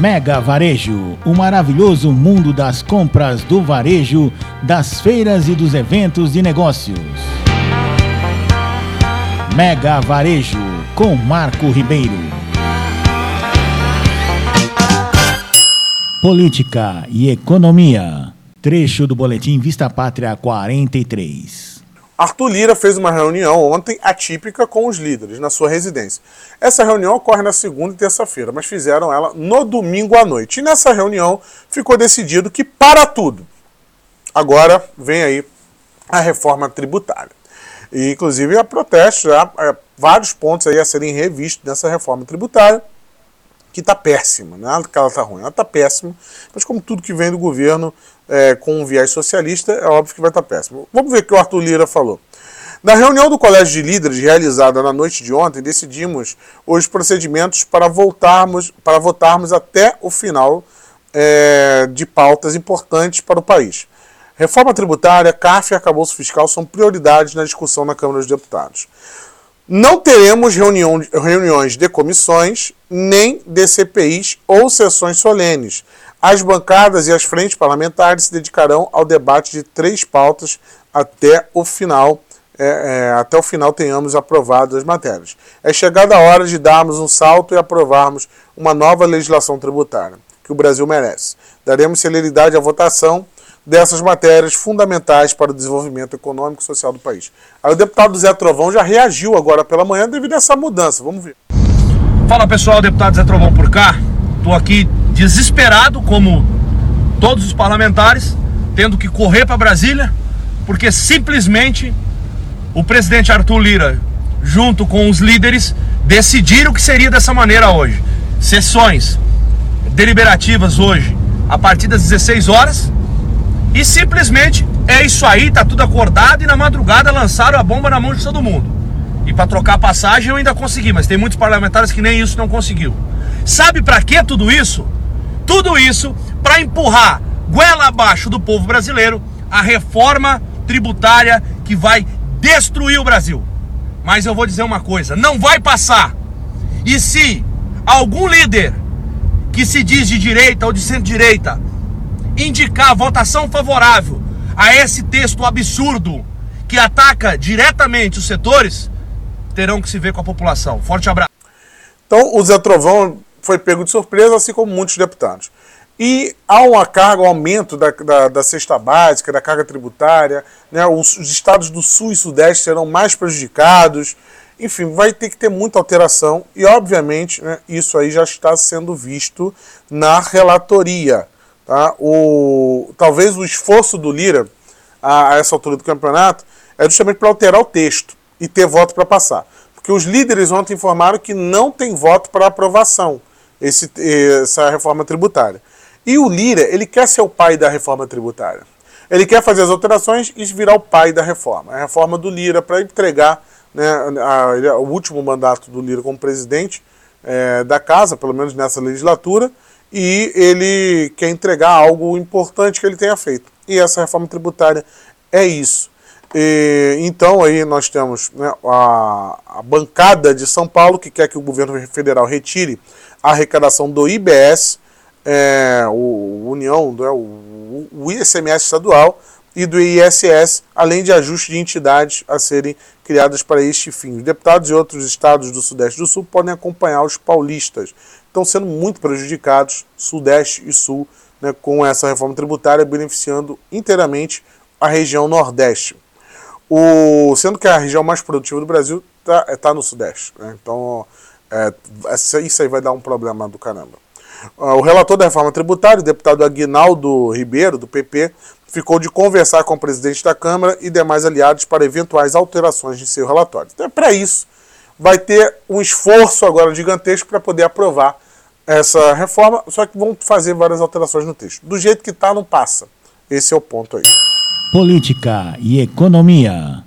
Mega Varejo, o maravilhoso mundo das compras do varejo, das feiras e dos eventos de negócios. Mega Varejo, com Marco Ribeiro. Política e Economia. Trecho do Boletim Vista Pátria 43. Arthur Lira fez uma reunião ontem atípica com os líderes na sua residência. Essa reunião ocorre na segunda e terça-feira, mas fizeram ela no domingo à noite. E nessa reunião ficou decidido que para tudo. Agora vem aí a reforma tributária. E, inclusive há protestos, há, há vários pontos aí a serem revistos nessa reforma tributária que está péssima, nada que ela está ruim, ela está péssima, mas como tudo que vem do governo é, com um viés socialista, é óbvio que vai estar péssimo. Vamos ver o que o Arthur Lira falou. Na reunião do Colégio de Líderes, realizada na noite de ontem, decidimos os procedimentos para, voltarmos, para votarmos até o final é, de pautas importantes para o país. Reforma tributária, CAF e arcabouço fiscal são prioridades na discussão na Câmara dos Deputados. Não teremos reunião, reuniões de comissões, nem de CPIs ou sessões solenes. As bancadas e as frentes parlamentares se dedicarão ao debate de três pautas até o final. É, é, até o final tenhamos aprovado as matérias. É chegada a hora de darmos um salto e aprovarmos uma nova legislação tributária, que o Brasil merece. Daremos celeridade à votação dessas matérias fundamentais para o desenvolvimento econômico e social do país. Aí o deputado Zé Trovão já reagiu agora pela manhã devido a essa mudança. Vamos ver. Fala pessoal, deputado Zé Trovão por cá. Estou aqui desesperado, como todos os parlamentares, tendo que correr para Brasília, porque simplesmente o presidente Arthur Lira, junto com os líderes, decidiram que seria dessa maneira hoje. Sessões deliberativas hoje a partir das 16 horas e simplesmente é isso aí, tá tudo acordado e na madrugada lançaram a bomba na mão de todo mundo. E para trocar passagem eu ainda consegui, mas tem muitos parlamentares que nem isso não conseguiu. Sabe para que tudo isso? Tudo isso para empurrar goela abaixo do povo brasileiro a reforma tributária que vai destruir o Brasil. Mas eu vou dizer uma coisa, não vai passar. E se algum líder que se diz de direita ou de centro-direita indicar votação favorável a esse texto absurdo que ataca diretamente os setores, terão que se ver com a população. Forte abraço. Então, o Zé Trovão foi pego de surpresa, assim como muitos deputados. E há uma carga, um aumento da, da, da cesta básica, da carga tributária, né? os, os estados do Sul e Sudeste serão mais prejudicados. Enfim, vai ter que ter muita alteração e, obviamente, né, isso aí já está sendo visto na relatoria. Tá? O, talvez o esforço do Lira a, a essa altura do campeonato é justamente para alterar o texto e ter voto para passar. Porque os líderes ontem informaram que não tem voto para aprovação esse, essa reforma tributária. E o Lira, ele quer ser o pai da reforma tributária. Ele quer fazer as alterações e virar o pai da reforma. A reforma do Lira para entregar né, a, a, o último mandato do Lira como presidente é, da casa, pelo menos nessa legislatura, e ele quer entregar algo importante que ele tenha feito. E essa reforma tributária é isso. E, então aí nós temos né, a, a, bancada de São Paulo que quer que o governo federal retire a arrecadação do IBS, é, o União, né, o, o ICMS estadual e do ISS, além de ajustes de entidades a serem criadas para este fim. Os deputados de outros estados do Sudeste e do Sul podem acompanhar os paulistas estão sendo muito prejudicados, Sudeste e Sul, né, com essa reforma tributária, beneficiando inteiramente a região Nordeste. O, sendo que a região mais produtiva do Brasil está tá no Sudeste. Né, então, é, isso aí vai dar um problema do caramba. Ah, o relator da reforma tributária, o deputado Aguinaldo Ribeiro, do PP, ficou de conversar com o presidente da Câmara e demais aliados para eventuais alterações de seu relatório. Então, é para isso vai ter um esforço agora gigantesco para poder aprovar essa reforma, só que vão fazer várias alterações no texto. Do jeito que está, não passa. Esse é o ponto aí. Política e Economia.